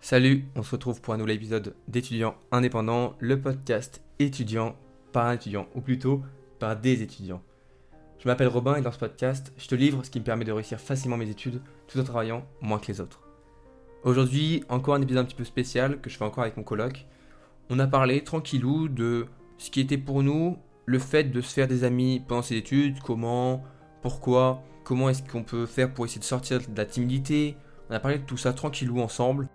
Salut, on se retrouve pour un nouvel épisode d'étudiants indépendants, le podcast étudiant par un étudiant, ou plutôt par des étudiants. Je m'appelle Robin et dans ce podcast, je te livre ce qui me permet de réussir facilement mes études tout en travaillant moins que les autres. Aujourd'hui, encore un épisode un petit peu spécial que je fais encore avec mon coloc. On a parlé tranquillou de ce qui était pour nous le fait de se faire des amis pendant ses études, comment, pourquoi, comment est-ce qu'on peut faire pour essayer de sortir de la timidité. On a parlé de tout ça tranquillou ensemble.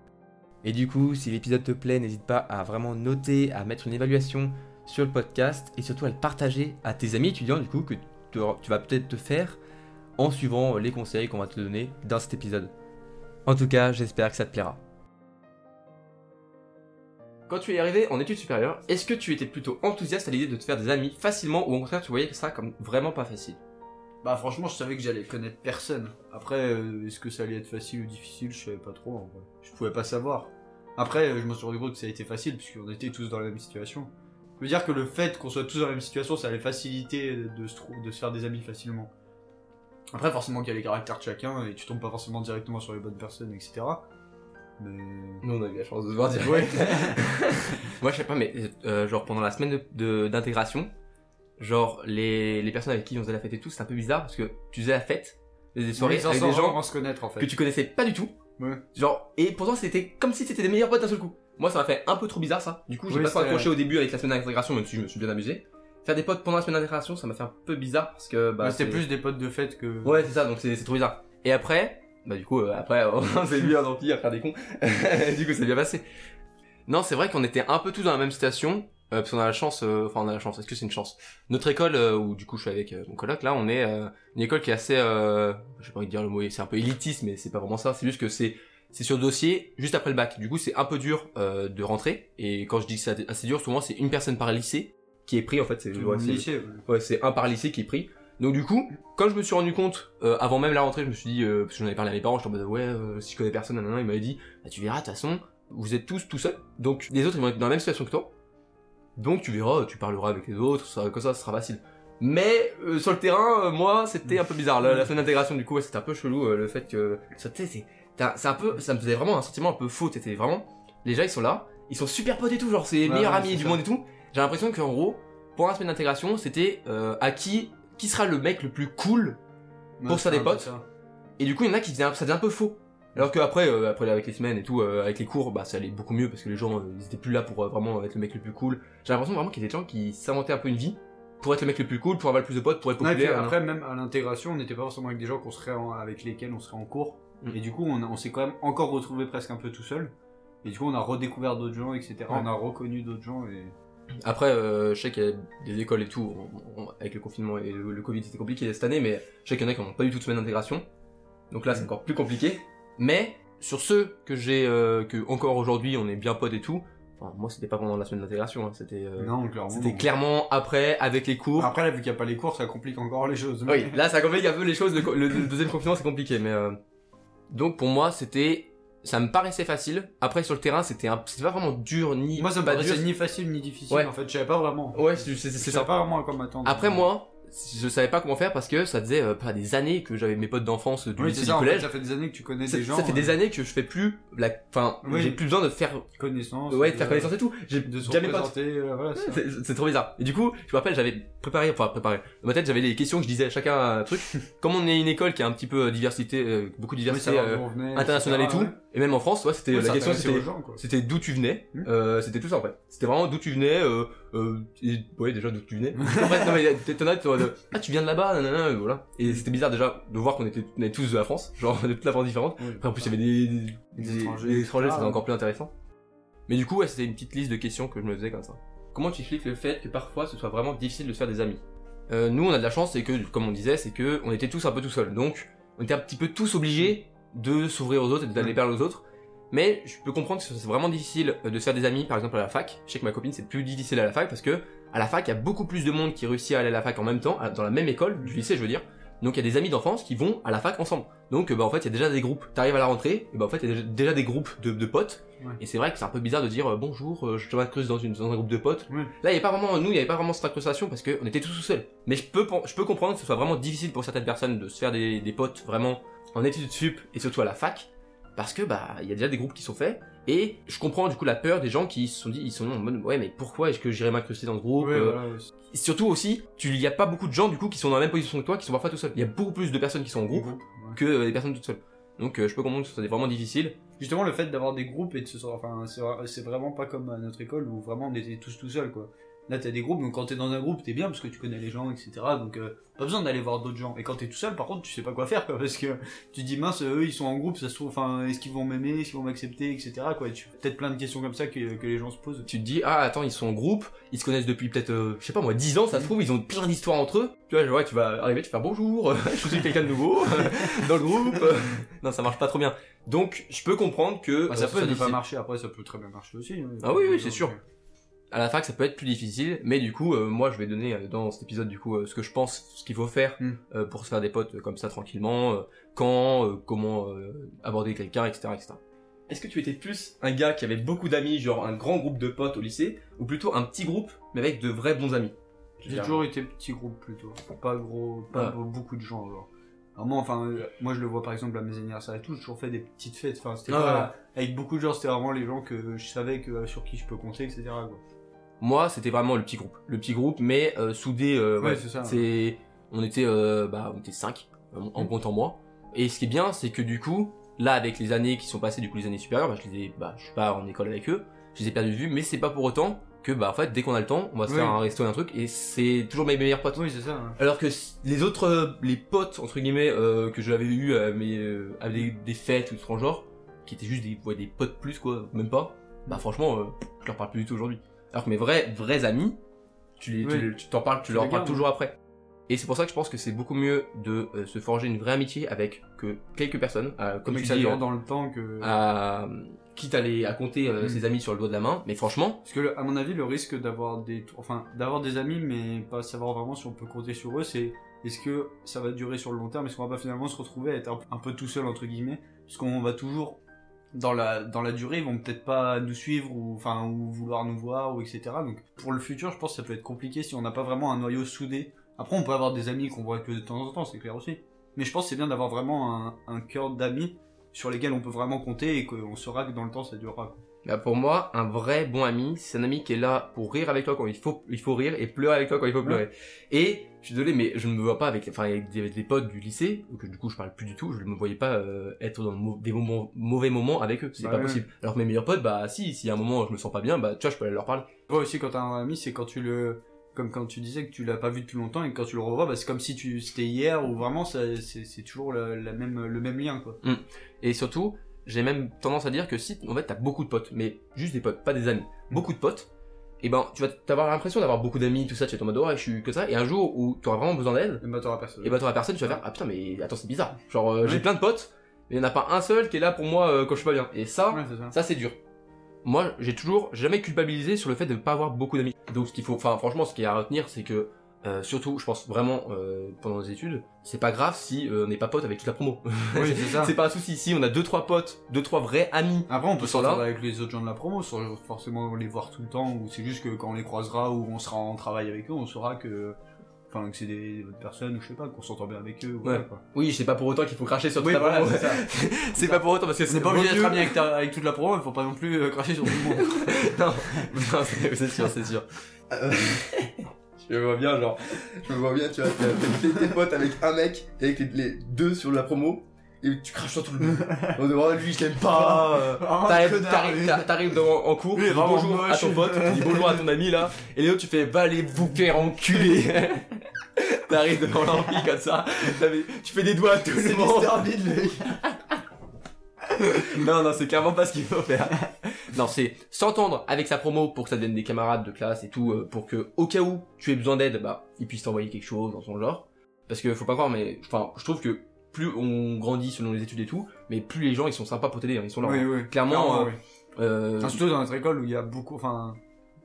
Et du coup, si l'épisode te plaît, n'hésite pas à vraiment noter, à mettre une évaluation sur le podcast et surtout à le partager à tes amis étudiants du coup que tu vas peut-être te faire en suivant les conseils qu'on va te donner dans cet épisode. En tout cas, j'espère que ça te plaira. Quand tu es arrivé en études supérieures, est-ce que tu étais plutôt enthousiaste à l'idée de te faire des amis facilement ou au contraire tu voyais ça comme vraiment pas facile? Bah franchement, je savais que j'allais connaître personne. Après, euh, est-ce que ça allait être facile ou difficile, je savais pas trop en vrai. Je pouvais pas savoir. Après, euh, je me suis rendu compte que ça a été facile puisqu'on était tous dans la même situation. Je veux dire que le fait qu'on soit tous dans la même situation, ça allait faciliter de se, de se faire des amis facilement. Après, forcément qu'il y a les caractères de chacun et tu tombes pas forcément directement sur les bonnes personnes, etc. Mais... Nous on a eu la chance de se voir direct. Ouais. Moi je sais pas mais euh, genre pendant la semaine de- de- d'intégration, genre les, les personnes avec qui on faisait la fête et tout, c'était un peu bizarre parce que tu faisais la fête, des soirées Oui, avec des gens se connaître en fait. que tu connaissais pas du tout. Ouais. Genre, et pourtant c'était comme si c'était des meilleurs potes d'un seul coup. Moi ça m'a fait un peu trop bizarre ça. Du coup j'ai Oui, pas trop c'est accroché au début avec la semaine d'intégration même si je me suis bien amusé. Faire des potes pendant la semaine d'intégration ça m'a fait un peu bizarre parce que bah c'était c'est- plus des potes de fête que... Ouais c'est ça donc c'est c'est trop bizarre. Et après, bah du coup euh, après on s'est mis un ampli à faire des cons. du coup c'est bien passé. Non c'est vrai qu'on était un peu tous dans la même situation. Euh, parce qu'on a la chance, euh, enfin on a la chance, est-ce que c'est une chance? Notre école, euh, où du coup je suis avec mon coloc, là on est euh, une école qui est assez, euh, j'ai pas envie de dire le mot, c'est un peu élitiste, mais c'est pas vraiment ça, c'est juste que c'est c'est sur dossier juste après le bac. Du coup, c'est un peu dur euh, de rentrer. Et quand je dis que c'est assez dur, souvent c'est une personne par lycée qui est pris en fait. C'est ouais, lycée, ouais. ouais, c'est un par lycée qui est pris. Donc du coup, quand je me suis rendu compte, euh, avant même la rentrée, je me suis dit, euh, parce que j'en avais parlé à mes parents, je en mode ouais, euh, si je connais personne, nanana, ils m'avaient dit, bah tu verras, de toute façon, vous êtes tous tout seuls. Donc les autres ils vont être dans la même situation que toi. Donc tu verras, tu parleras avec les autres, ça, comme ça, ce sera facile. Mais euh, sur le terrain, euh, moi, c'était un peu bizarre. La, la semaine d'intégration, du coup, ouais, c'était un peu chelou euh, le fait que ça, c'est, un peu, ça me faisait vraiment un sentiment un peu faux. T'étais vraiment, les gens ils sont là, ils sont super potes et tout, genre c'est les Ouais, meilleurs ouais, amis du ça. monde et tout. J'ai l'impression qu'en gros, pour la semaine d'intégration, c'était à qui, qui sera le mec le plus cool. Pour c'est des potes. Et du coup, il y en a qui faisaient, ça faisait un peu faux. Alors qu'après, euh, après avec les semaines et tout, euh, avec les cours, bah ça allait beaucoup mieux parce que les gens, euh, ils étaient plus là pour euh, vraiment être le mec le plus cool. J'ai l'impression vraiment qu'il y a des gens qui s'inventaient un peu une vie pour être le mec le plus cool, pour avoir le plus de potes, pour être Ouais, et puis populaire. hein. après, même à l'intégration, on n'était pas forcément avec des gens qu'on serait en- avec lesquels on serait en cours. Mm. Et du coup, on, on s'est quand même encore retrouvé presque un peu tout seul. Et du coup, on a redécouvert d'autres gens, etc. On a reconnu d'autres gens et. Après, euh, je sais qu'il y a des écoles et tout, on- on- avec le confinement et le, le Covid, c'était compliqué cette année, mais je sais qu'il y en a qui n'ont pas eu toute semaine d'intégration. Donc là, c'est Mm. encore plus compliqué. Mais sur ceux que j'ai, euh, que encore aujourd'hui, on est bien potes et tout. Enfin, moi, c'était pas pendant la semaine d'intégration, hein, c'était. euh, non, clairement. C'était non. clairement après, avec les cours. Après, là, vu qu'il n'y a pas les cours, ça complique encore les choses. Oui, là ça complique un peu les choses, le, co- le- le deuxième confinement c'est compliqué, mais euh, donc pour moi c'était, ça me paraissait facile. Après sur le terrain c'était un... c'était pas vraiment dur ni Moi, ça me pas paraissait ni facile ni difficile. Ouais. En fait, je savais pas vraiment. Ouais, c'est c'est- Je c'est savais ça. pas vraiment à quoi m'attendre. Après moi, je savais pas comment faire parce que ça faisait euh, pas des années que j'avais mes potes d'enfance du oui, lycée c'est du ça. en fait, collège. ça fait des années que tu connais Ça, des gens. ça fait des euh, années que je fais plus la, enfin, Oui. j'ai plus besoin de faire, connaissances. ouais, de faire euh, connaissance et tout. J'ai potes. représenter. euh, voilà, c'est ça. Trop bizarre. Et du coup, je me rappelle, j'avais préparé, enfin préparé. Dans ma tête, j'avais les questions que je disais à chacun un truc. Comme on est une école qui a un petit peu euh, diversité, euh, beaucoup de Oui, diversité euh, venait, internationale et tout, ouais. et même en France, ouais, c'était la ça question, c'était d'où tu venais. Hmm. Euh, c'était tout ça en fait. C'était vraiment d'où tu venais. Euh, euh, et, ouais, déjà d'où tu venais. en fait, non mais t'en as, de, ah tu viens de là-bas, nanana, et voilà. Et c'était bizarre déjà de voir qu'on était, on était tous de la France, genre de toute la France différente. Oui. Après en plus il y avait des, des, Des étrangers, des étrangers, c'était encore plus intéressant. Mais du coup, ouais, c'était une petite liste de questions que je me faisais comme ça. Comment tu expliques le fait que parfois ce soit vraiment difficile de se faire des amis? Euh, Nous, on a de la chance, c'est que, comme on disait, c'est que on était tous un peu tout seuls. Donc, on était un petit peu tous obligés de s'ouvrir aux autres et d'aller Mm. vers les autres. Mais je peux comprendre que c'est vraiment difficile euh, de se faire des amis, par exemple à la fac. Je sais que ma copine, c'est plus difficile à la fac parce que à la fac, il y a beaucoup plus de monde qui réussit à aller à la fac en même temps, dans la même école, du lycée, je veux dire. Donc il y a des amis d'enfance qui vont à la fac ensemble. Donc euh, bah en fait il y a déjà des groupes. T'arrives à la rentrée, et bah en fait il y a déjà- des groupes de, de potes. Ouais. Et c'est vrai que c'est un peu bizarre de dire euh, bonjour, euh, je m'incruste dans, une, dans un groupe de potes. Ouais. Là il y avait pas vraiment nous, il y avait pas vraiment cette incrustation parce qu'on était tous tout seuls. Mais je peux je peux comprendre que ce soit vraiment difficile pour certaines personnes de se faire des, des potes vraiment en études sup et surtout à la fac. Parce que bah il y a déjà des groupes qui sont faits et je comprends du coup la peur des gens qui se sont dit ils sont en mode ouais mais pourquoi est-ce que j'irais m'incruster dans ce groupe Ouais, euh, voilà, ouais. Surtout aussi, il y a pas beaucoup de gens du coup qui sont dans la même position que toi, qui sont parfois tout seuls. Il y a beaucoup plus de personnes qui sont en groupe Ouais. que euh, des personnes toutes seules. Donc euh, je peux comprendre que soit vraiment difficile. Justement, le fait d'avoir des groupes et de se enfin, c'est c'est vraiment pas comme à notre école où vraiment on était tous tout seuls, quoi. Là, t'as des groupes, donc quand t'es dans un groupe, t'es bien parce que tu connais les gens, etc. Donc, euh, pas besoin d'aller voir d'autres gens. Et quand t'es tout seul, par contre, tu sais pas quoi faire, quoi, parce que tu te dis, mince, eux, ils sont en groupe, ça se trouve, enfin, est-ce qu'ils vont m'aimer, est-ce qu'ils vont m'accepter, etc. Quoi. Et tu peut-être plein de questions comme ça que, que les gens se posent. Tu te dis ah attends ils sont en groupe, ils se connaissent depuis peut-être euh, je sais pas moi 10 ans ça se trouve ils ont plein d'histoires entre eux. Tu vois ouais tu vas arriver tu faire bonjour, je suis quelqu'un de nouveau dans le groupe. non ça marche pas trop bien. Donc je peux comprendre que Bah, euh, ça ce peut ne pas marcher, après, ça peut très bien marcher aussi. hein. Ah oui, oui, c'est sûr. À la fac ça peut être plus difficile mais du coup euh, moi je vais donner euh, dans cet épisode du coup euh, ce que je pense ce qu'il faut faire euh, pour se faire des potes euh, comme ça tranquillement euh, quand euh, comment euh, aborder quelqu'un etc etc est-ce que tu étais plus un gars qui avait beaucoup d'amis genre un grand groupe de potes au lycée ou plutôt un petit groupe mais avec de vrais bons amis? J'ai toujours été petit groupe plutôt. Pas gros, pas Ouais. beaucoup de gens. Genre. Alors moi, enfin, euh, moi je le vois par exemple à mes anniversaires et tout, j'ai toujours fait des petites fêtes. Enfin, c'était Ah pas avec beaucoup de gens, c'était vraiment les gens que je savais que sur qui je peux compter, etc. quoi. Moi c'était vraiment le petit groupe le petit groupe mais euh, soudé euh, Ouais, ouais, c'est ça. c'est on était euh, bah on était 5 en Mm. comptant moi et ce qui est bien c'est que du coup là avec les années qui sont passées du coup les années supérieures bah, je les ai bah je suis pas en école avec eux je les ai perdus de vue mais c'est pas pour autant que bah en fait dès qu'on a le temps on va se Oui. faire un resto et un truc et c'est toujours mes meilleurs potes Oui, c'est ça. hein. alors que s- les autres euh, les potes entre guillemets euh, que j'avais eu à mes euh, à des, des fêtes ou ce genre qui étaient juste des ouais, des potes plus quoi même pas bah franchement euh, je leur parle plus du tout aujourd'hui alors que mes vrais vrais amis tu les tu Oui. les- tu t'en parles tu Tu leur les parles toujours après et c'est pour ça que je pense que c'est beaucoup mieux de euh, se forger une vraie amitié avec que quelques personnes euh, comme Mais tu ça dis dure euh, dans le temps que. à quitte à les à compter euh, Mm. ses amis sur le doigt de la main mais franchement Parce que, le- à mon avis, le risque d'avoir des, enfin, d'avoir des amis, mais pas savoir vraiment si on peut compter sur eux, c'est est-ce que ça va durer sur le long terme? Est-ce qu'on va pas finalement se retrouver à être un, un peu tout seul entre guillemets? Parce qu'on va toujours dans la dans la durée, ils vont peut-être pas nous suivre ou enfin ou vouloir nous voir ou etc. Donc pour le futur, je pense que ça peut être compliqué si on n'a pas vraiment un noyau soudé. Après, on peut avoir des amis qu'on voit que de temps en temps, c'est clair aussi. Mais je pense que c'est bien d'avoir vraiment un, un cœur d'amis sur lesquels on peut vraiment compter et qu'on saura que dans le temps ça durera. Bah, pour moi, un vrai bon ami, c'est un ami qui est là pour rire avec toi quand il faut, il faut rire et pleurer avec toi quand il faut pleurer. Et je suis désolé, mais je ne me vois pas avec, enfin, avec des, des potes du lycée, que du coup je parle plus du tout, je ne me voyais pas euh, être dans des moments, mauvais moments avec eux, c'est Bah pas ouais. possible. Alors que mes meilleurs potes, bah si, s'il y a un moment où je me sens pas bien, bah tu vois, je peux aller leur parler. Toi aussi, quand t'as un ami, c'est quand tu le. Comme quand tu disais que tu l'as pas vu depuis longtemps et que quand tu le revois, bah, c'est comme si tu c'était hier ou vraiment c'est toujours la, la même, le même lien quoi. Et surtout, j'ai même tendance à dire que si, en fait, t'as beaucoup de potes, mais juste des potes, pas des amis, beaucoup de potes, et ben, tu vas t'avoir l'impression d'avoir beaucoup d'amis, tout ça, tu être en mode, ouais, je suis que ça, et un jour où tu auras vraiment besoin d'aide, Et bah t'auras personne. et bah, t'auras personne, tu vas faire, ah putain, mais attends, c'est bizarre. Genre, euh, j'ai plein de potes, mais il y en a pas un seul qui est là pour moi euh, quand je suis pas bien. Et ça, Ouais, ça. ça c'est dur. Moi, j'ai toujours jamais culpabilisé sur le fait de ne pas avoir beaucoup d'amis. Donc, ce qu'il faut, enfin, franchement, ce qu'il y a à retenir, c'est que, euh, surtout, je pense vraiment, euh, pendant les études, c'est pas grave si euh, on n'est pas pote avec toute la promo. Oui, c'est ça. c'est pas un souci. Si on a deux trois potes, deux trois vrais amis, Après, on peut là. s'entendre avec les autres gens de la promo, sans forcément les voir tout le temps, ou c'est juste que quand on les croisera ou on sera en travail avec eux, on saura que. Enfin, que c'est des bonnes personnes, ou je sais pas, qu'on s'entend bien avec eux, ou Ouais. quoi. oui, c'est pas pour autant qu'il faut cracher sur toute Oui, la voilà, promo. c'est ça. c'est pas pour autant parce que C'est pas obligé d'être ami avec, ta- avec toute la promo, il faut pas non plus euh, cracher sur tout le monde. non, non, c'est c'est sûr, c'est sûr. Je me vois bien, genre, je me vois bien, tu vois, t'es tes potes avec un mec et avec les, les deux sur la promo et tu craches sur tout le monde. On demande, lui, je l'aime pas. euh, Ah, T'arrives, t'arrives, lui. t'a- t'arrives dans- en cours, Lui, tu dis bonjour à ton pote, tu dis bonjour à ton ami là, et les autres tu fais va aller vous faire enculer. T'arrives devant l'ampli comme ça, t'avais- tu fais des doigts à tout le monde. Non, non, c'est clairement pas ce qu'il faut faire. Non, c'est s'entendre avec sa promo pour que ça devienne des camarades de classe et tout, euh, pour que au cas où tu aies besoin d'aide, bah, ils puissent t'envoyer quelque chose dans son genre. Parce que faut pas croire, mais enfin, je trouve que plus on grandit selon les études et tout, mais plus les gens ils sont sympas pour t'aider, hein, ils sont là. Oui, hein. oui. Clairement, oui. Euh, Enfin, surtout dans notre école où il y a beaucoup, enfin,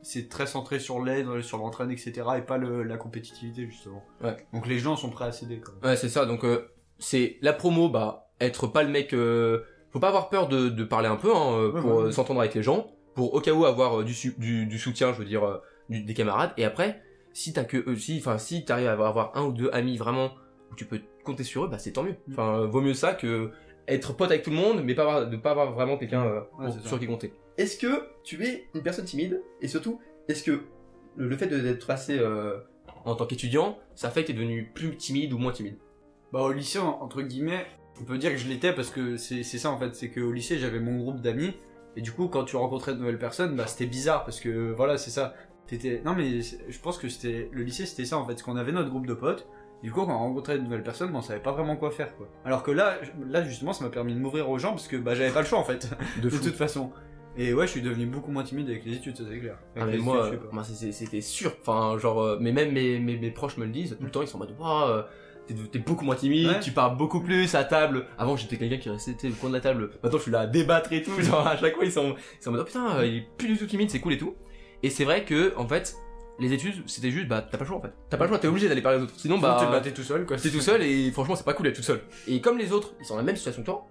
c'est très centré sur l'aide, sur l'entraîne, etc. et pas le, la compétitivité, justement. Ouais. Donc les gens sont prêts à quand même. Ouais, c'est ça. Donc euh, c'est la promo, bah être pas le mec. euh, faut pas avoir peur de, de parler un peu hein, euh, Ouais, pour euh, s'entendre avec les gens, pour au cas où avoir euh, du, su- du, du soutien, je veux dire du- des camarades. Et après, si t'as que si, enfin si t'arrives à avoir un ou deux amis vraiment où tu peux compter sur eux, bah c'est tant mieux. Mm. Enfin vaut mieux ça que être pote avec tout le monde, mais pas avoir, de pas avoir vraiment quelqu'un euh, Ouais, ça. sur qui compter. Est-ce que tu es une personne timide? Et surtout, est-ce que le, le fait d'être passé euh, en tant qu'étudiant, ça fait que tu es devenu plus timide ou moins timide? Bah au lycée, en- entre guillemets, on peut dire que je l'étais parce que c'est ça en fait, c'est qu'au lycée j'avais mon groupe d'amis et du coup quand tu rencontrais de nouvelles personnes, bah c'était bizarre parce que voilà c'est ça. T'étais non mais je pense que c'était le lycée c'était ça en fait, qu'on avait notre groupe de potes. Du coup quand on rencontrait de nouvelles personnes, bah, on savait pas vraiment quoi faire quoi. Alors que là, là justement ça m'a permis de m'ouvrir aux gens parce que bah j'avais pas le choix en fait De toute façon. Et ouais, je suis devenu beaucoup moins timide avec les études, ça c'est clair. Ah, mais moi, c'était sûr. Enfin, genre, euh, mais même mes, mes, mes proches me le disent tout le temps. Ils sont en mode, euh, t'es, t'es beaucoup moins timide, Ouais. tu parles beaucoup plus à table. Avant, j'étais quelqu'un qui restait au coin de la table. Maintenant, je suis là à débattre et tout. Genre, à chaque fois, ils sont, ils sont en mode, oh putain, il est plus du tout timide, c'est cool et tout. Et c'est vrai que, en fait, les études, c'était juste, bah, t'as pas le choix en fait. T'as pas le choix, t'es obligé d'aller parler aux autres. Sinon, bah, tu te battais tout seul quoi. t'es tout seul et franchement, c'est pas cool d'être tout seul. Et comme les autres, ils sont dans la même situation que toi,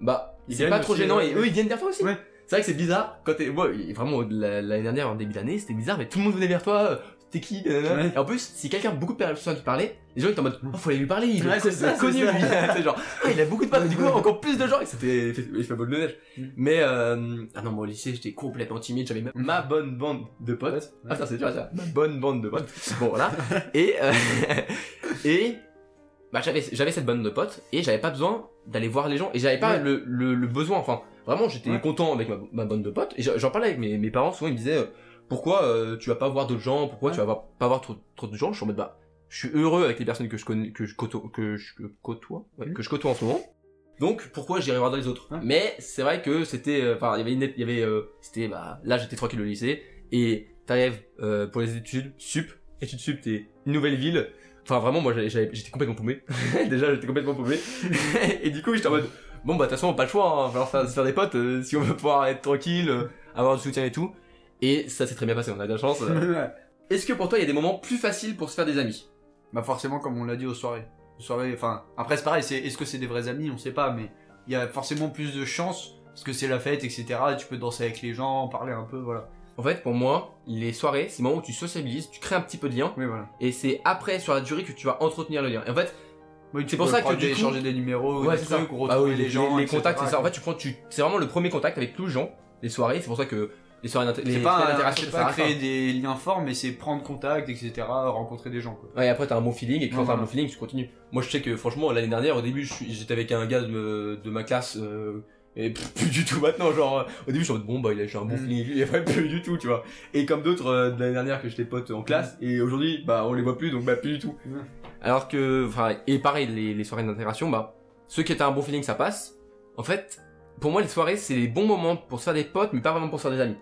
bah, Ils c'est pas trop gênant et eux, ils viennent vers toi aussi. Ouais. C'est vrai que c'est bizarre quand t'es. Moi, vraiment, la- l'année dernière, en début d'année, c'était bizarre, mais tout le monde venait vers toi. T'es qui. Ouais. Et en plus, si quelqu'un, beaucoup de personnes qui parlaient, les gens étaient en mode, oh, faut aller lui parler, il Ouais, est connu, lui. C'est genre, ah, il a beaucoup de potes, du coup, encore plus de gens, et c'était, il fait boule de neige. Mm. Mais, euh, ah non, moi, au lycée, j'étais complètement timide, j'avais ma- ma bonne bande de potes. Ah, ça, c'est dur, ça. Ma bonne bande de potes. Bon, voilà. Et, euh, et, bah, j'avais, j'avais cette bande de potes, et j'avais pas besoin d'aller voir les gens, et j'avais pas Ouais. le, le, le besoin, enfin, vraiment, j'étais Ouais. content avec ma, ma bande de potes, et j'en j'en parlais avec mes, mes parents, souvent, ils me disaient, euh, pourquoi euh, tu vas pas voir d'autres gens, pourquoi Ouais. tu vas pas voir trop, trop de gens, je suis en mode, bah, je suis heureux avec les personnes que je connais, que je côtoie, que je côtoie, ouais, Mhm. que je côtoie en ce moment. Donc pourquoi j'irais voir les autres? Ouais. Mais c'est vrai que c'était, euh, enfin il y avait une, il y avait, euh, c'était, bah là j'étais tranquille au lycée et t'arrives euh, pour les études sup, études sup t'es une nouvelle ville. Enfin vraiment moi j'étais complètement paumé. Déjà j'étais complètement paumé et du coup j'étais en mode bon bah de toute façon pas le choix, hein, va falloir faire, se faire des potes euh, si on veut pouvoir être tranquille, euh, avoir du soutien et tout. Et ça s'est très bien passé, on a de la chance. Ouais. Est-ce que pour toi il y a des moments plus faciles pour se faire des amis? Bah forcément, comme on l'a dit aux soirées. Aux soirées, enfin, après c'est pareil, c'est, est-ce que c'est des vrais amis, on sait pas, mais il y a forcément plus de chances, parce que c'est la fête, etc. Et tu peux danser avec les gens, parler un peu, voilà. En fait pour moi les soirées c'est le moment où tu sociabilises, tu crées un petit peu de lien. Oui, voilà. et c'est après sur la durée que tu vas entretenir le lien. Et en fait, Oui, C'est pour ça que, coup- échanger des numéros, des c'est ça. Bah oui, les, les, gens, les contacts, c'est ça. En fait, tu prends, tu, c'est vraiment le premier contact avec tous les gens, les soirées. C'est pour ça que les soirées les c'est pas, c'est créer des liens forts, mais c'est prendre contact, etc., rencontrer des gens, quoi. Ouais, et après t'as un bon feeling, et puis quand t'as un bon feeling, tu continues. Moi, je sais que franchement, l'année dernière, au début, j'étais avec un gars de, de ma classe, euh, et plus du tout maintenant. Genre, au début, je suis en mode bon, bah, il a j'ai un bon Mm. feeling et après, plus du tout, tu vois. Et comme d'autres euh, de l'année dernière que j'étais pote en classe, et aujourd'hui, bah, on les voit plus, donc bah, plus du tout. Ouais. Alors que, enfin, et pareil, les, les soirées d'intégration, bah, ceux qui étaient un bon feeling, ça passe. En fait, pour moi, les soirées, c'est les bons moments pour se faire des potes, mais pas vraiment pour se faire des amis.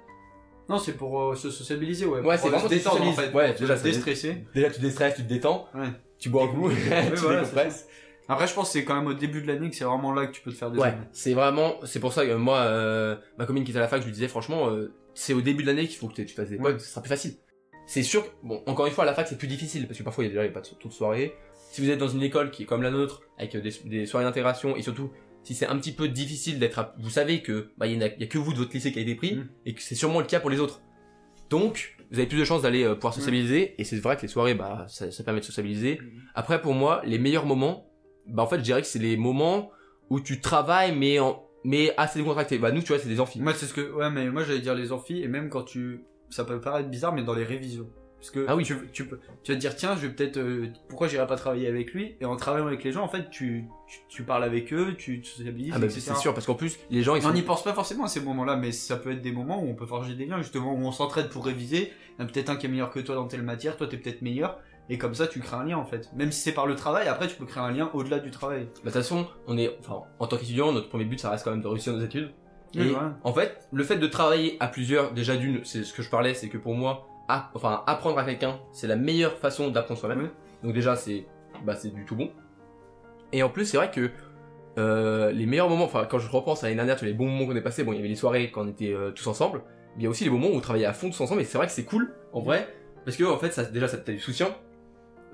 Non, c'est pour euh, se sociabiliser, ouais. Ouais, Pour c'est vraiment se détendre, en socialiser. fait. Ouais, pour se déjà, c'est- déstresser. Déjà, tu déstresses, tu te détends, Ouais. tu bois un coup, tu voilà, décompresses. Après, je pense que c'est quand même au début de l'année que c'est vraiment là que tu peux te faire des Ouais, amis. c'est vraiment, c'est pour ça que moi, euh, ma commune qui est à la fac, je lui disais franchement, euh, c'est au début de l'année qu'il faut que tu tu fasses des Ouais. ce sera plus facile. C'est sûr, que- bon, encore une fois, à la fac, c'est plus difficile, parce que parfois, il y a déjà les pas de toute soirée. Si vous êtes dans une école qui est comme la nôtre, avec euh, des, des soirées d'intégration, et surtout, si c'est un petit peu difficile d'être, vous savez que, bah, il y, en a- que vous de votre lycée qui a été pris, Mm. et que c'est sûrement le cas pour les autres. Donc, vous avez plus de chances d'aller euh, pouvoir sociabiliser, et c'est vrai que les soirées, bah, ça, ça permet de sociabiliser. Après, pour moi, les meilleurs moments, bah, en fait, je dirais que c'est les moments où tu travailles, mais en, mais assez décontracté. Bah, nous, tu vois, c'est des amphis. Moi, c'est ce que. Ouais, mais moi, j'allais dire les amphis, et même quand tu. Ça peut paraître bizarre, mais dans les révisions. Parce que Ah oui. tu, tu, tu vas te dire, tiens, je vais peut-être. euh, pourquoi j'irai pas travailler avec lui? Et en travaillant avec les gens, en fait, tu, tu, tu parles avec eux, tu te sociabilises, Ah, bah, c'est sûr, parce qu'en plus, les gens, ils sont. On n'y pense pas forcément à ces moments-là, mais ça peut être des moments où on peut forger des liens, justement, où on s'entraide pour réviser. Il y en a peut-être un qui est meilleur que toi dans telle matière, toi t'es peut-être meilleur, et comme ça tu crées un lien en fait. Même si c'est par le travail, après tu peux créer un lien au-delà du travail. Bah, de toute façon, on est, enfin, en tant qu'étudiant, notre premier but, ça reste quand même de réussir nos études. Oui, Et voilà. en fait, le fait de travailler à plusieurs, déjà d'une, c'est ce que je parlais, c'est que pour moi, enfin, apprendre à quelqu'un, c'est la meilleure façon d'apprendre soi-même. Oui. Donc déjà, c'est, bah, c'est du tout bon. Et en plus, c'est vrai que euh, les meilleurs moments, enfin, quand je repense à l'année dernière, tous les bons moments qu'on est passés, bon, il y avait les soirées quand on était euh, tous ensemble, mais il y a aussi les moments où on travaillait à fond tous ensemble, et c'est vrai que c'est cool, en vrai, parce que en fait, ça, déjà, ça t'a du soutien.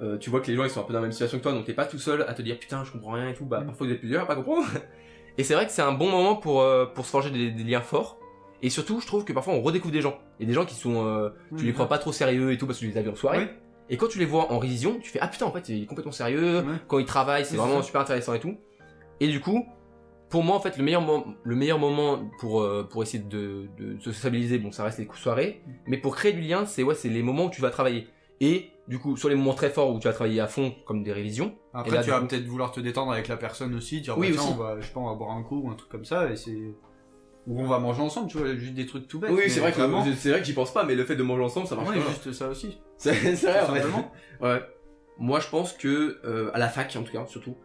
Euh, tu vois que les gens ils sont un peu dans la même situation que toi, donc t'es pas tout seul à te dire putain, je comprends rien et tout. Bah, Mm. parfois vous êtes plusieurs à pas comprendre. Et c'est vrai que c'est un bon moment pour, pour se forger des, des liens forts. Et surtout, je trouve que parfois on redécouvre des gens. Il y a des gens qui sont, euh, tu les crois pas trop sérieux et tout parce que tu les as vus en soirée. Oui. Et quand tu les vois en révision, tu fais ah putain en fait il est complètement sérieux. Ouais. Quand il travaille, c'est Oui, vraiment super intéressant et tout. Et du coup, pour moi, en fait, le meilleur, mo- le meilleur moment pour, euh, pour essayer de, de se stabiliser, bon, ça reste les coups soirées, mais pour créer du lien, c'est ouais, c'est les moments où tu vas travailler. Et du coup, sur les moments très forts où tu vas travailler à fond, comme des révisions, Après, Et là, tu vas coup- peut-être vouloir te détendre avec la personne aussi, dire Oui, bah, tiens, aussi. on va, je sais pas, on va boire un coup ou un truc comme ça, et c'est. Ou on va manger ensemble, tu vois, juste des trucs tout bêtes. mais vraiment, c'est vrai que j'y pense pas, mais le fait de manger ensemble, ça ouais, juste ça aussi. C'est c'est vrai, en fait. Ouais. Moi, je pense que, euh, à la fac, en tout cas, surtout,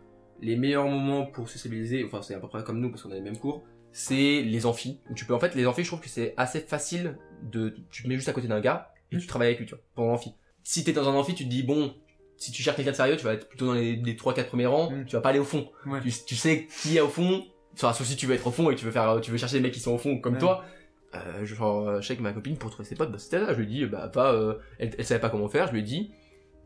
les meilleurs moments pour se stabiliser, enfin, c'est à peu près comme nous, parce qu'on a les mêmes cours, c'est les amphis. Où tu peux, en fait, les amphis, je trouve que c'est assez facile de, tu te mets juste à côté d'un gars, et tu travailles avec lui, tu vois, pendant l'amphi. Si t'es dans un amphi, tu te dis, bon, si tu cherches quelqu'un de sérieux, tu vas être plutôt dans les, les 3-4 premiers rangs, Mm. tu vas pas aller au fond. Ouais. Tu, tu sais qui est au fond, enfin, sauf si tu veux être au fond et tu veux faire, tu veux chercher les mecs qui sont au fond comme Ouais. toi. Euh, genre, euh, je sais que ma copine, pour trouver ses potes, bah, c'était là. Je lui dit, bah, pas, euh, elle, elle savait pas comment faire. Je lui ai dit,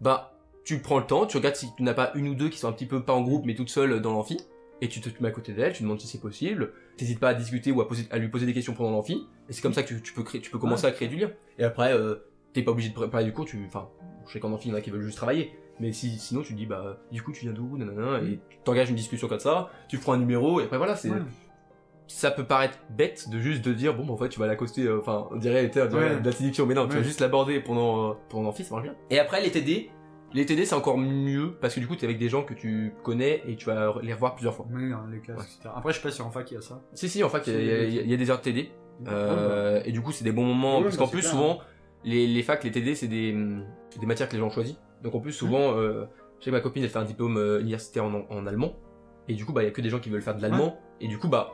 bah, tu prends le temps, tu regardes si tu n'as pas une ou deux qui sont un petit peu pas en groupe, mais toutes seules dans l'amphi, et tu te mets à côté d'elle, tu demandes si c'est possible. T'hésites pas à discuter ou à, poser, à lui poser des questions pendant l'amphi, et c'est comme ça que tu, tu peux créer, tu peux commencer à créer du lien. Et après, euh, t'es pas obligé de préparer du cours, tu, enfin, je sais qu'en amphi, il y en a qui veulent juste travailler. Mais si, sinon, tu dis, bah, du coup, tu viens d'où, nanana, et tu t'engages une discussion comme ça, tu prends un numéro, et après, voilà, c'est, Ouais. ça peut paraître bête de juste de dire bon bah, en fait tu vas l'accoster euh, enfin on dirait tu sais, on dirait Ouais. la séduction mais non tu vas juste l'aborder pendant euh, pendant l'amphi ça marche bien et après les TD les TD c'est encore mieux parce que du coup t'es avec des gens que tu connais et tu vas les revoir plusieurs fois Oui, hein, les classes, Ouais. etc. Après, je sais pas si en fac il y a ça. si si en fait il y a- y, y des heures de TD euh, et du coup c'est des bons moments Ouais, parce bah, qu'en c'est plus clair, souvent les, les facs les TD c'est des c'est des matières que les gens ont choisies donc en plus souvent euh, je sais que ma copine elle fait un diplôme euh, universitaire en, en allemand et du coup bah il y a que des gens qui veulent faire de l'allemand et du coup bah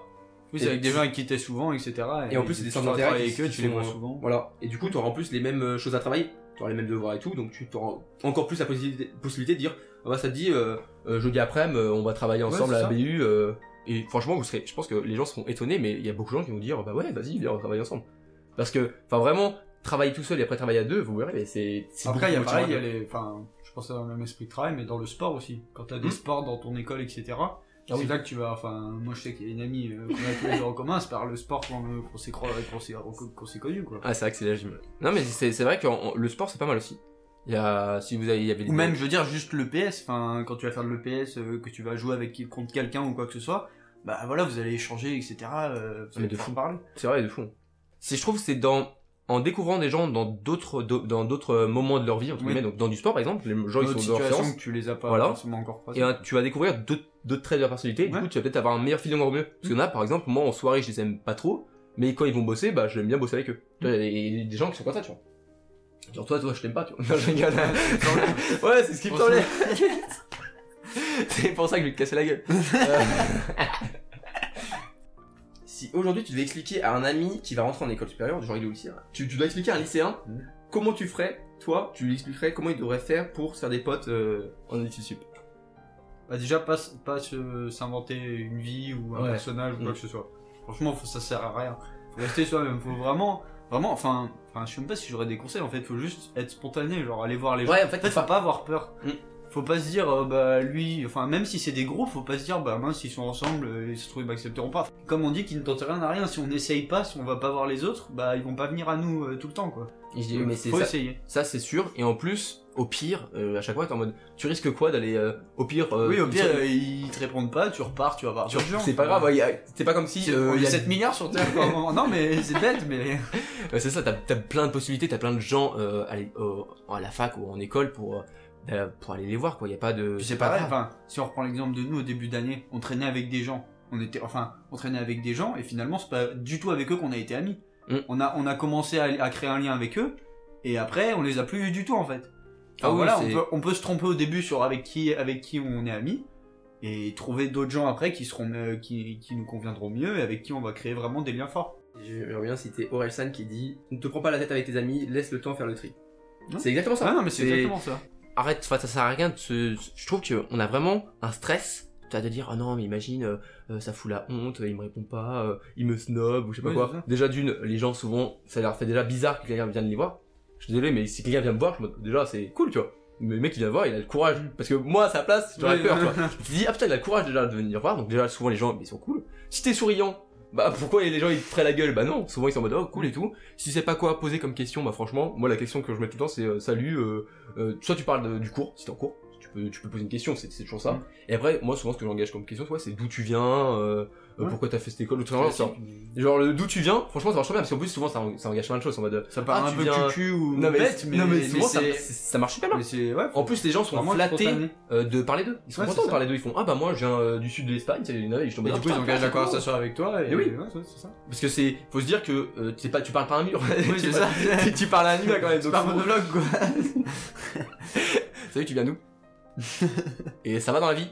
Oui, c'est Et avec des gens qui t'es souvent, etc. Et en plus, c'est des centres d'intérêt avec eux, tu les vois souvent. Voilà. Et du coup, tu auras en plus les mêmes euh, choses à travailler. Tu auras les mêmes devoirs et tout. Donc, tu auras encore plus la possibilité, possibilité de dire ah bah, ça te dit, euh, euh, jeudi euh, on va travailler ensemble à la. BU. euh, et franchement, vous serez, je pense que les gens seront étonnés, mais il y a beaucoup de gens qui vont dire bah ouais, vas-y, viens, on travaille ensemble. Parce que, enfin, vraiment, travailler tout seul et après travailler à deux, vous verrez, mais c'est. Après, il y a pareil, il y a les. Enfin, je pense dans le même esprit de travail, mais dans le sport aussi. Quand t'as des Hmm. sports dans ton école, etc. Ah c'est oui. là que tu vas. Enfin, moi je sais qu'il y a une amie euh, qu'on a tous les deux en commun, c'est par le sport qu'on euh, s'est s'est connus, quoi. Ah, c'est vrai que c'est la gym. Non, mais c'est vrai que le sport, c'est pas mal aussi. Il y a, si vous avez, il y avait des- Ou même, je veux dire, juste le PS, enfin, quand tu vas faire de l'EPS, euh, que tu vas jouer avec contre quelqu'un ou quoi que ce soit, bah voilà, vous allez échanger, etc. Euh, vous Mais allez de fou. parler. C'est vrai, de fou. C'est, je trouve, c'est dans, en découvrant des gens dans d'autres, dans d'autres moments de leur vie, entre Oui. guillemets, donc dans du sport par exemple, les gens ils sont situations séance, que tu les as pas Voilà. forcément encore croisées. et tu vas découvrir d'autres, d'autres traits de leur personnalité, du coup tu vas peut-être avoir un meilleur feeling encore mieux. Parce qu'il y en a, par exemple, moi en soirée je les aime pas trop, mais quand ils vont bosser, bah j'aime bien bosser avec eux. Il y a des gens qui sont comme ça, tu vois. Genre toi, toi, je t'aime pas, tu vois. Non, je rigole. ouais, c'est ce qui me semblait. c'est pour ça que je vais te casser la gueule. Si aujourd'hui tu devais expliquer à un ami qui va rentrer en école supérieure, genre il est au lycée, tu, tu dois expliquer à un lycéen Mhm. comment tu ferais, toi, tu lui expliquerais comment il devrait faire pour se faire des potes euh, en études sup? Bah déjà pas, pas s'inventer une vie ou un Ouais. personnage ou quoi Mm. que ce soit. Franchement faut- ça sert à rien. Faut rester soi-même. Faut vraiment, vraiment, enfin, enfin je sais même pas si j'aurais des conseils en fait. Faut juste être spontané, genre aller voir les gens. Ouais, en fait, En fait, faut pas avoir peur. Mm. Faut pas se dire, euh, bah lui, enfin même si c'est des groupes, faut pas se dire, bah mince, s'ils sont ensemble, euh, ils se trouvent, ils m'accepteront pas. Comme on dit qu'ils ne tentent rien à rien, si on n'essaye pas, si on va pas voir les autres, bah ils vont pas venir à nous euh, tout le temps quoi. Et je dis, mais c'est faut ça, essayer. ça c'est sûr, et en plus, au pire, à chaque fois t'es en mode, tu risques quoi d'aller, euh, au pire, oui, au pire, ils te répondent pas, tu repars, tu vas voir tu- gens. c'est pas grave, ouais, y a- c'est pas comme si il y a 7 milliards sur Terre. quoi. non mais c'est bête, mais. C'est ça, t'as as plein de possibilités, t'as plein de gens à la fac ou en école pour, euh, pour aller les voir, quoi. Y a pas de. C'est pareil, enfin, si on reprend l'exemple de nous au début d'année, on traînait avec des gens. On était, enfin, on traînait avec des gens et finalement c'est pas du tout avec eux qu'on a été amis. Mm. On a, on a commencé à, à créer un lien avec eux et après on les a plus vus du tout en fait. Ah oui, voilà, on c'est- peut, on peut se tromper au début sur avec qui, avec qui on est amis et trouver d'autres gens après qui seront, euh, qui, qui nous conviendront mieux et avec qui on va créer vraiment des liens forts. Je reviens citer Orelsan qui dit Ne te prends pas la tête avec tes amis, laisse le temps faire le tri. C'est exactement ça. Ah non mais c'est exactement ça. Arrête, enfin, ça sert à rien de se. Je trouve qu'on a vraiment un stress. Tu as de dire, ah non, mais imagine, euh, euh, ça fout la honte, il me répond pas, euh, il me snob, ou je sais pas Oui, quoi. Déjà d'une, les gens souvent, ça leur fait déjà bizarre que quelqu'un vienne les voir. Je suis désolé, mais si quelqu'un vient me voir, je me- déjà c'est cool, tu vois. Mais le mec il vient me voir, il a le courage. Parce que moi, à sa place, j'aurais Oui, peur, tu vois. Je me dis, ah putain, il a le courage déjà de venir voir. Donc déjà, souvent les gens, ils sont cool. Si t'es souriant, bah pourquoi les gens ils te feraient la gueule? Bah non, souvent ils sont en mode, oh cool et tout. Si c'est pas quoi poser comme question, bah franchement, moi la question que je mets tout le temps c'est, euh, salut, euh, euh, soit tu parles du cours, si t'es en cours, tu peux, tu peux poser une question, c'est toujours ça. Mm. Et après, moi, souvent, ce que j'engage comme question, c'est d'où tu viens, euh, euh, Ouais. pourquoi t'as fait cette école, ou tout ça. ça. Genre, le d'où tu viens, franchement, ça marche bien, parce qu'en plus, souvent, ça, ça engage plein de choses en mode. Ça paraît Ah, un tu peu viens- cucu ou Non, mais, bête, mais, non, mais mais souvent, ça, marche super bien. mais c'est ouais. En plus, les gens sont flattés euh, de parler d'eux. Ils sont Ouais, contents de parler d'eux. Ils font Ah bah moi, je viens euh, du sud de l'Espagne, c'est une année. Je tombe Et du coup, ils engagent la conversation avec toi et Et oui. c'est ça. Parce que c'est. Faut se dire que euh, c'est pas, tu parles pas à un mur. Oui, tu, c'est parles- ça. tu, tu parles à un humain quand même. C'est pas monologue quoi. Salut, tu viens d'où? Et ça va dans la vie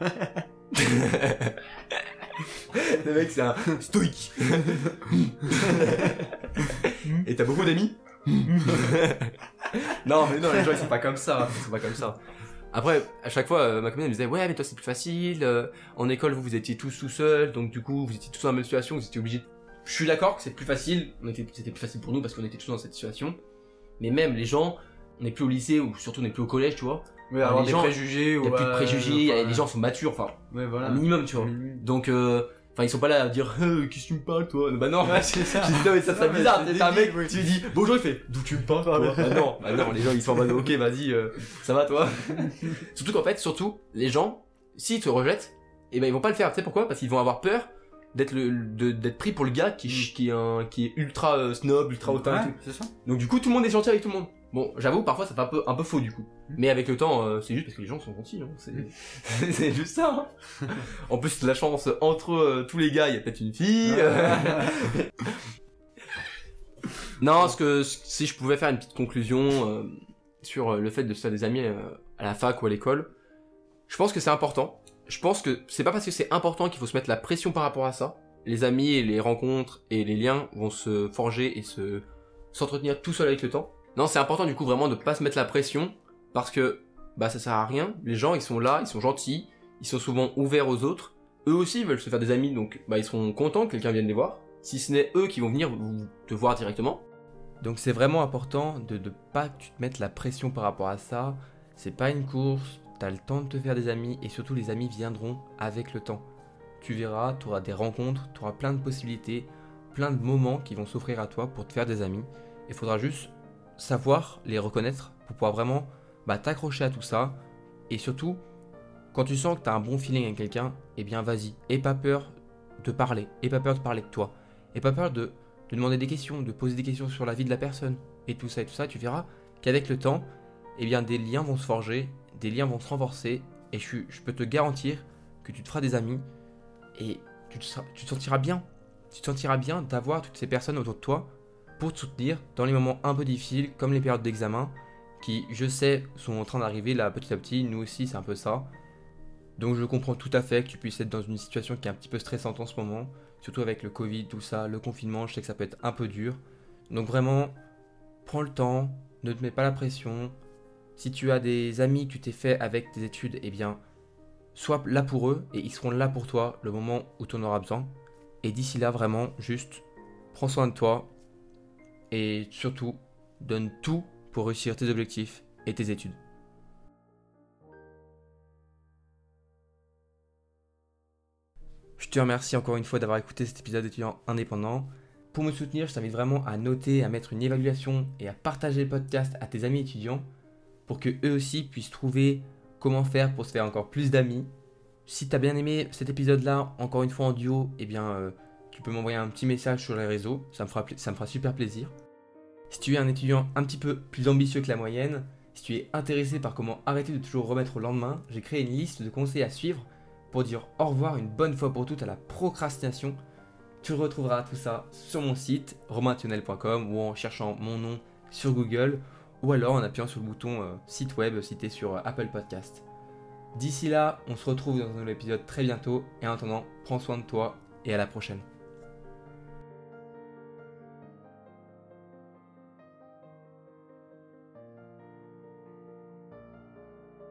Le mec, c'est un stoïque. Et t'as beaucoup d'amis Non, mais non, les gens ils sont pas comme ça. Ils sont pas comme ça. Après, à chaque fois, euh, ma copine elle me disait Ouais, mais toi c'est plus facile. euh, en école, vous, vous étiez tous tout seuls. Donc, du coup, vous étiez tous dans la même situation. Vous étiez obligés. de- Je suis d'accord que c'est plus facile. on était- C'était plus facile pour nous parce qu'on était tous dans cette situation. Mais même les gens, on n'est plus au lycée ou surtout on n'est plus au collège, tu vois. Alors, avoir des gens- préjugés Il ou y a plus de euh, préjugés, enfin, les gens sont matures, enfin, Ouais, voilà. un minimum, tu vois. Donc, euh, enfin, ils sont pas là à dire, euh, qu'est-ce que tu me parles, toi? Bah non, Ouais, c'est ça. Non, mais ça serait mais bizarre, t'es un mec, oui. tu lui dis, bonjour, il fait, d'où tu me parles, toi? Bah non, bah non, les gens ils sont en mode, ok, vas-y, euh, ça va, toi? Surtout qu'en fait, surtout, les gens, s'ils te rejettent, et ben ils vont pas le faire, tu sais pourquoi? Parce qu'ils vont avoir peur d'être le d'être pris pour le gars qui, Mm. qui est un qui est ultra euh, snob ultra hautain et Ouais, tout c'est ça. donc du coup tout le monde est gentil avec tout le monde bon j'avoue parfois ça fait un peu un peu faux du coup Mm. mais avec le temps euh, c'est juste parce que les gens sont gentils hein. c'est c'est juste ça hein. en plus la chance entre euh, tous les gars il y a peut-être une fille euh. non ce que si je pouvais faire une petite conclusion euh, sur le fait de se faire des amis à la fac ou à l'école je pense que c'est important je pense que c'est pas parce que c'est important qu'il faut se mettre la pression par rapport à ça les amis et les rencontres et les liens vont se forger et se s'entretenir tout seul avec le temps non c'est important du coup vraiment de pas se mettre la pression parce que bah ça sert à rien. Les gens ils sont là ils sont gentils ils sont souvent ouverts aux autres. Eux aussi veulent se faire des amis donc bah ils seront contents que quelqu'un vienne les voir. Si ce n'est eux qui vont venir te voir directement. Donc c'est vraiment important de ne pas te mettes la pression par rapport à ça. C'est pas une course t'as le temps de te faire des amis et surtout les amis viendront avec le temps. Tu verras tu auras des rencontres tu auras plein de possibilités plein de moments qui vont s'offrir à toi pour te faire des amis. Il faudra juste savoir les reconnaître pour pouvoir vraiment bah, t'accrocher à tout ça. Et surtout, quand tu sens que tu as un bon feeling avec quelqu'un, eh bien vas-y. Aie pas peur de parler. Aie pas peur de parler de toi. Aie pas peur de, de demander des questions, de poser des questions sur la vie de la personne. Et tout ça et tout ça, tu verras qu'avec le temps, eh bien des liens vont se forger, des liens vont se renforcer. Et je, peux te garantir que tu te feras des amis et tu te, tu te sentiras bien. Tu te sentiras bien d'avoir toutes ces personnes autour de toi pour te soutenir dans les moments un peu difficiles, comme les périodes d'examen, qui, je sais, sont en train d'arriver là petit à petit. Nous aussi, c'est un peu ça. Donc, je comprends tout à fait que tu puisses être dans une situation qui est un petit peu stressante en ce moment, surtout avec le Covid, tout ça, le confinement. Je sais que ça peut être un peu dur. Donc, vraiment, prends le temps, ne te mets pas la pression. Si tu as des amis que tu t'es fait avec tes études, eh bien, sois là pour eux et ils seront là pour toi le moment où tu en auras besoin. Et d'ici là, vraiment, juste prends soin de toi, et surtout, donne tout pour réussir tes objectifs et tes études. Je te remercie encore une fois d'avoir écouté cet épisode d'étudiant indépendant. Pour me soutenir, je t'invite vraiment à noter, à mettre une évaluation et à partager le podcast à tes amis étudiants pour que eux aussi puissent trouver comment faire pour se faire encore plus d'amis. Si tu as bien aimé cet épisode-là, encore une fois en duo, eh bien, euh, tu peux m'envoyer un petit message sur les réseaux, ça me fera, ça me fera super plaisir. Si tu es un étudiant un petit peu plus ambitieux que la moyenne, si tu es intéressé par comment arrêter de toujours remettre au lendemain, j'ai créé une liste de conseils à suivre pour dire au revoir une bonne fois pour toutes à la procrastination. Tu retrouveras tout ça sur mon site romaintionnel.com ou en cherchant mon nom sur Google ou alors en appuyant sur le bouton euh, site web cité sur euh, Apple Podcast. D'ici là, on se retrouve dans un nouvel épisode très bientôt et en attendant, prends soin de toi et à la prochaine.